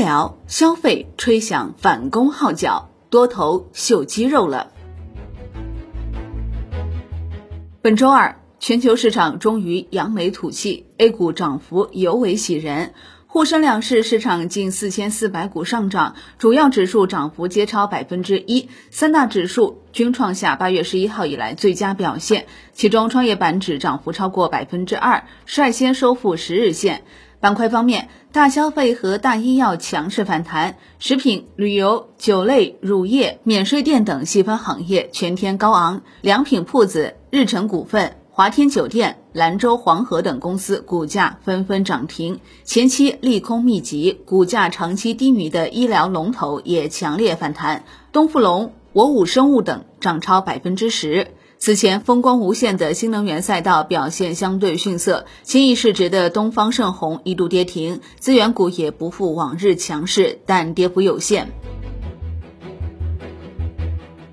疗、消费吹响反攻号角，多头秀肌肉了。本周二，全球市场终于扬眉吐气，A 股涨幅尤为喜人。沪深两市市场近四千四百股上涨，主要指数涨幅皆超百分之一，三大指数均创下八月十一号以来最佳表现。其中，创业板指涨幅超过百分之二，率先收复十日线。板块方面，大消费和大医药强势反弹，食品、旅游、酒类、乳业、免税店等细分行业全天高昂。良品铺子、日成股份。华天酒店、兰州黄河等公司股价纷纷涨停，前期利空密集、股价长期低迷的医疗龙头也强烈反弹，东富龙、我武生物等涨超百分之十。此前风光无限的新能源赛道表现相对逊色，千亿市值的东方盛虹一度跌停，资源股也不复往日强势，但跌幅有限。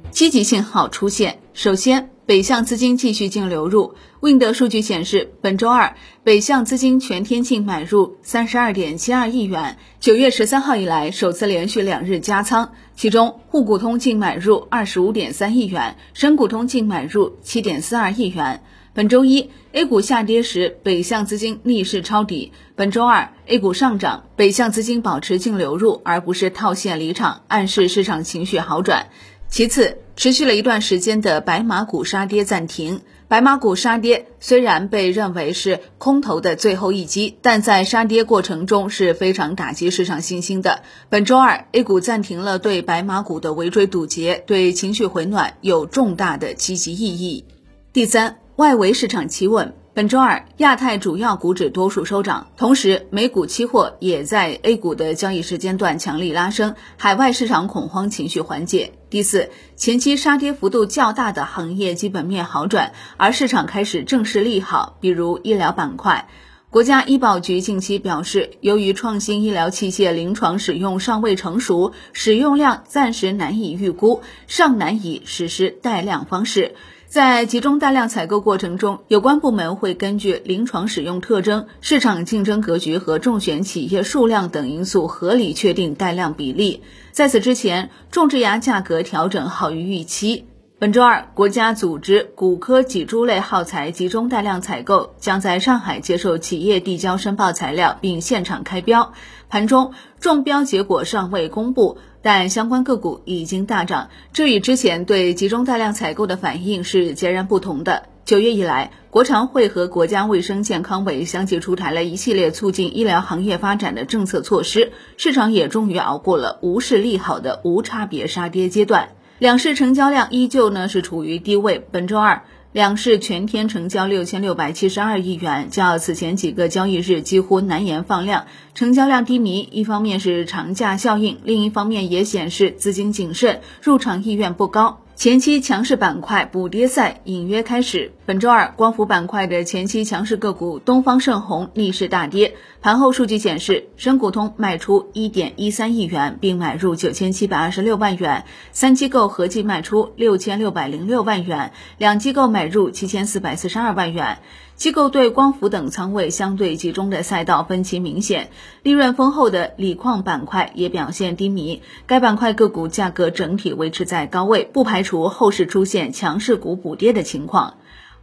积极信号出现，首先。北向资金继续净流入，Wind 数据显示，本周二北向资金全天净买入三十二点七二亿元，九月十三号以来首次连续两日加仓。其中，沪股通净买入二十五点三亿元，深股通净买入七点四二亿元。本周一 A 股下跌时，北向资金逆势抄底；本周二 A 股上涨，北向资金保持净流入，而不是套现离场，暗示市场情绪好转。其次，持续了一段时间的白马股杀跌暂停。白马股杀跌虽然被认为是空头的最后一击，但在杀跌过程中是非常打击市场信心的。本周二，A 股暂停了对白马股的围追堵截，对情绪回暖有重大的积极意义。第三，外围市场企稳。本周二，亚太主要股指多数收涨，同时美股期货也在 A 股的交易时间段强力拉升，海外市场恐慌情绪缓解。第四，前期杀跌幅度较大的行业基本面好转，而市场开始正式利好，比如医疗板块。国家医保局近期表示，由于创新医疗器械临床使用尚未成熟，使用量暂时难以预估，尚难以实施带量方式。在集中大量采购过程中，有关部门会根据临床使用特征、市场竞争格局和重选企业数量等因素，合理确定带量比例。在此之前，种植牙价格调整好于预期。本周二，国家组织骨科脊柱类耗材集中带量采购，将在上海接受企业递交申报材料，并现场开标。盘中中标结果尚未公布，但相关个股已经大涨，这与之前对集中带量采购的反应是截然不同的。九月以来，国常会和国家卫生健康委相继出台了一系列促进医疗行业发展的政策措施，市场也终于熬过了无视利好的无差别杀跌阶段。两市成交量依旧呢是处于低位。本周二，两市全天成交六千六百七十二亿元，较此前几个交易日几乎难言放量。成交量低迷，一方面是长假效应，另一方面也显示资金谨慎，入场意愿不高。前期强势板块补跌赛隐约开始。本周二，光伏板块的前期强势个股东方盛虹逆势大跌。盘后数据显示，深股通卖出一点一三亿元，并买入九千七百二十六万元，三机构合计卖出六千六百零六万元，两机构买入七千四百四十二万元。机构对光伏等仓位相对集中的赛道分歧明显，利润丰厚的锂矿板块也表现低迷。该板块个股价格整体维持在高位，不排除后市出现强势股补跌的情况。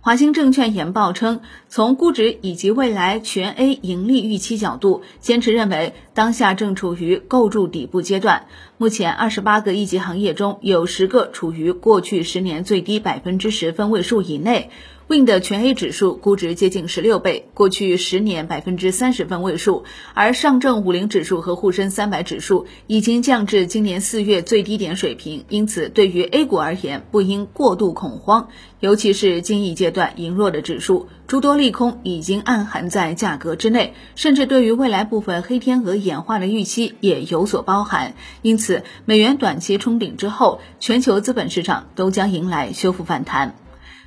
华兴证券研报称，从估值以及未来全 A 盈利预期角度，坚持认为当下正处于构筑底部阶段。目前，二十八个一级行业中有十个处于过去十年最低百分之十分位数以内。Wind 全 A 指数估值接近十六倍，过去十年百分之三十分位数，而上证五零指数和沪深三百指数已经降至今年四月最低点水平，因此对于 A 股而言，不应过度恐慌，尤其是近一阶段盈弱的指数，诸多利空已经暗含在价格之内，甚至对于未来部分黑天鹅演化的预期也有所包含，因此美元短期冲顶之后，全球资本市场都将迎来修复反弹。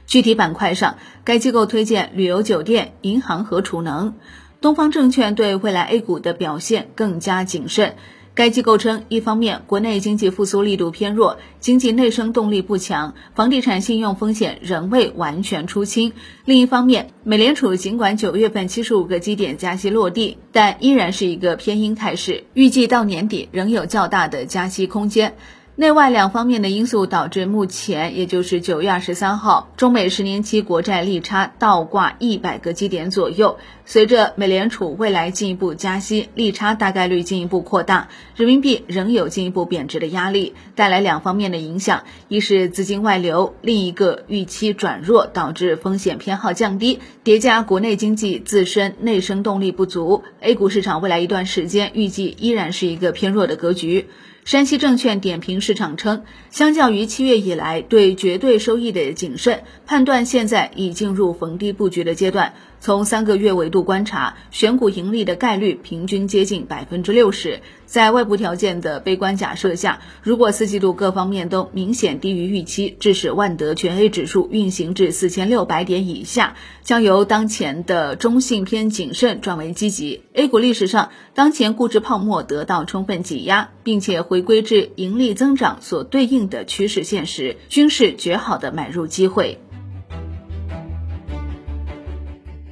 具体板块上，该机构推荐旅游酒店、银行和储能。东方证券对未来 A 股的表现更加谨慎。该机构称，一方面国内经济复苏力度偏弱，经济内生动力不强，房地产信用风险仍未完全出清；另一方面，美联储尽管九月份七十五个基点加息落地，但依然是一个偏鹰态势，预计到年底仍有较大的加息空间。内外两方面的因素导致目前，也就是九月二十三号，中美十年期国债利差倒挂一百个基点左右。随着美联储未来进一步加息，利差大概率进一步扩大，人民币仍有进一步贬值的压力，带来两方面的影响：一是资金外流，另一个预期转弱导致风险偏好降低，叠加国内经济自身内生动力不足，A 股市场未来一段时间预计依然是一个偏弱的格局。山西证券点评市场称，相较于七月以来对绝对收益的谨慎判断，现在已进入逢低布局的阶段。从三个月维度观察，选股盈利的概率平均接近百分之六十。在外部条件的悲观假设下，如果四季度各方面都明显低于预期，致使万德全 A 指数运行至四千六百点以下，将由当前的中性偏谨慎转为积极。A 股历史上，当前估值泡沫得到充分挤压，并且回归至盈利增长所对应的趋势现实，均是绝好的买入机会。